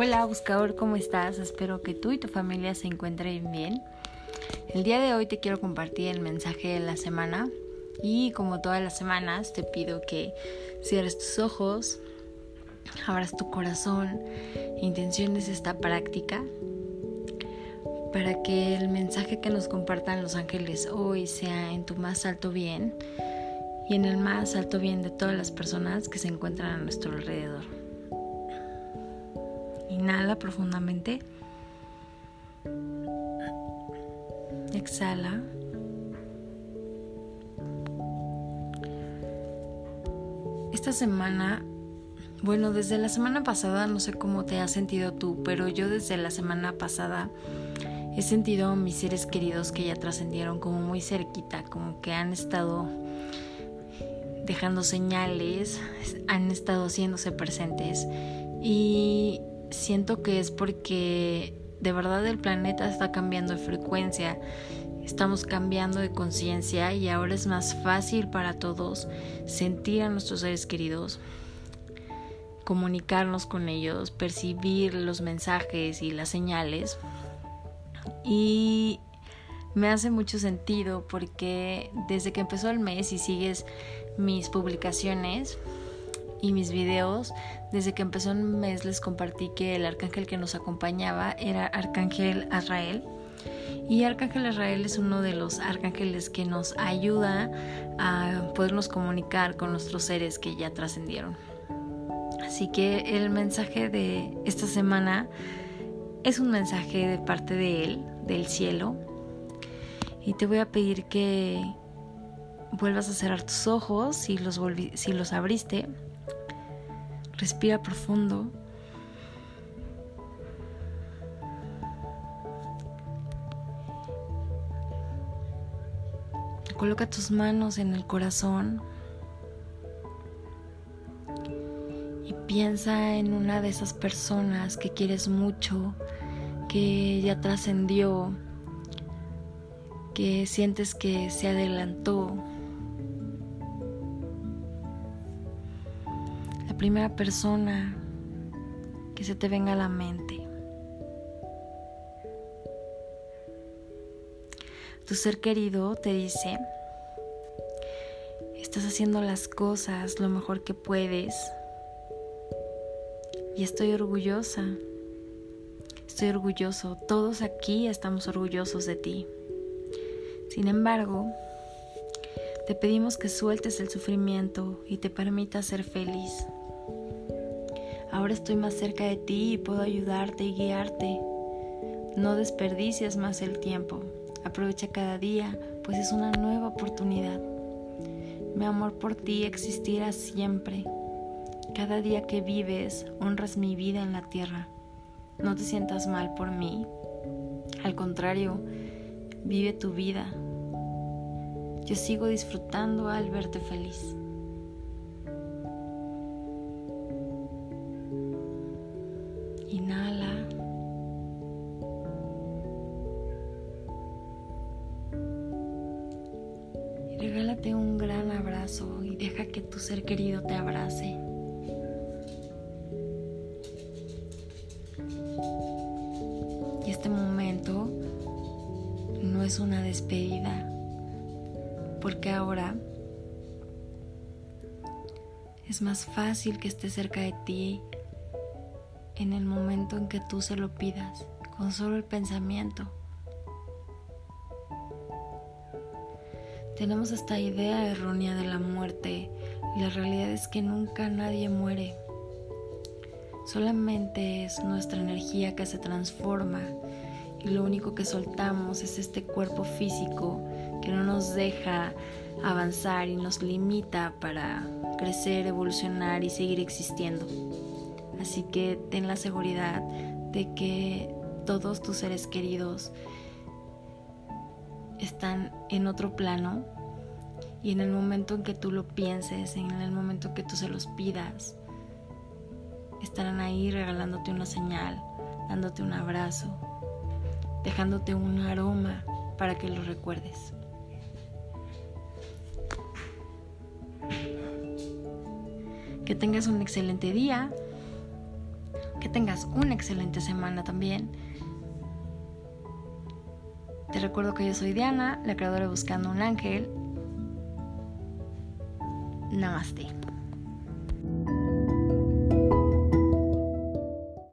Hola buscador, ¿cómo estás? Espero que tú y tu familia se encuentren bien. El día de hoy te quiero compartir el mensaje de la semana y como todas las semanas te pido que cierres tus ojos, abras tu corazón e intenciones esta práctica para que el mensaje que nos compartan los ángeles hoy sea en tu más alto bien y en el más alto bien de todas las personas que se encuentran a nuestro alrededor. Inhala profundamente. Exhala. Esta semana, bueno, desde la semana pasada, no sé cómo te has sentido tú, pero yo desde la semana pasada he sentido a mis seres queridos que ya trascendieron como muy cerquita, como que han estado dejando señales, han estado haciéndose presentes y siento que es porque de verdad el planeta está cambiando de frecuencia, estamos cambiando de conciencia y ahora es más fácil para todos sentir a nuestros seres queridos, comunicarnos con ellos, percibir los mensajes y las señales. Y me hace mucho sentido porque desde que empezó el mes y sigues mis publicaciones, y mis videos, desde que empezó el mes les compartí que el arcángel que nos acompañaba era Arcángel Azrael. Y Arcángel Azrael es uno de los arcángeles que nos ayuda a podernos comunicar con nuestros seres que ya trascendieron. Así que el mensaje de esta semana es un mensaje de parte de él, del cielo. Y te voy a pedir que vuelvas a cerrar tus ojos si los, si los abriste Respira profundo. Coloca tus manos en el corazón y piensa en una de esas personas que quieres mucho, que ya trascendió, que sientes que se adelantó, primera persona que se te venga a la mente. Tu ser querido te dice, estás haciendo las cosas lo mejor que puedes y estoy orgullosa, estoy orgulloso, todos aquí estamos orgullosos de ti. Sin embargo, te pedimos que sueltes el sufrimiento y te permitas ser feliz. Ahora estoy más cerca de ti y puedo ayudarte y guiarte. No desperdicies más el tiempo. Aprovecha cada día, pues es una nueva oportunidad. Mi amor por ti existirá siempre. Cada día que vives, honras mi vida en la tierra. No te sientas mal por mí. Al contrario, vive tu vida. Yo sigo disfrutando al verte feliz. Inhala. Y regálate un gran abrazo y deja que tu ser querido te abrace. Y este momento no es una despedida, porque ahora es más fácil que esté cerca de ti en el momento en que tú se lo pidas, con solo el pensamiento. Tenemos esta idea errónea de la muerte y la realidad es que nunca nadie muere. Solamente es nuestra energía que se transforma y lo único que soltamos es este cuerpo físico que no nos deja avanzar y nos limita para crecer, evolucionar y seguir existiendo. Así que ten la seguridad de que todos tus seres queridos están en otro plano y en el momento en que tú lo pienses, en el momento en que tú se los pidas, estarán ahí regalándote una señal, dándote un abrazo, dejándote un aroma para que lo recuerdes. Que tengas un excelente día, tengas una excelente semana también. Te recuerdo que yo soy Diana, la creadora Buscando un Ángel. Namaste.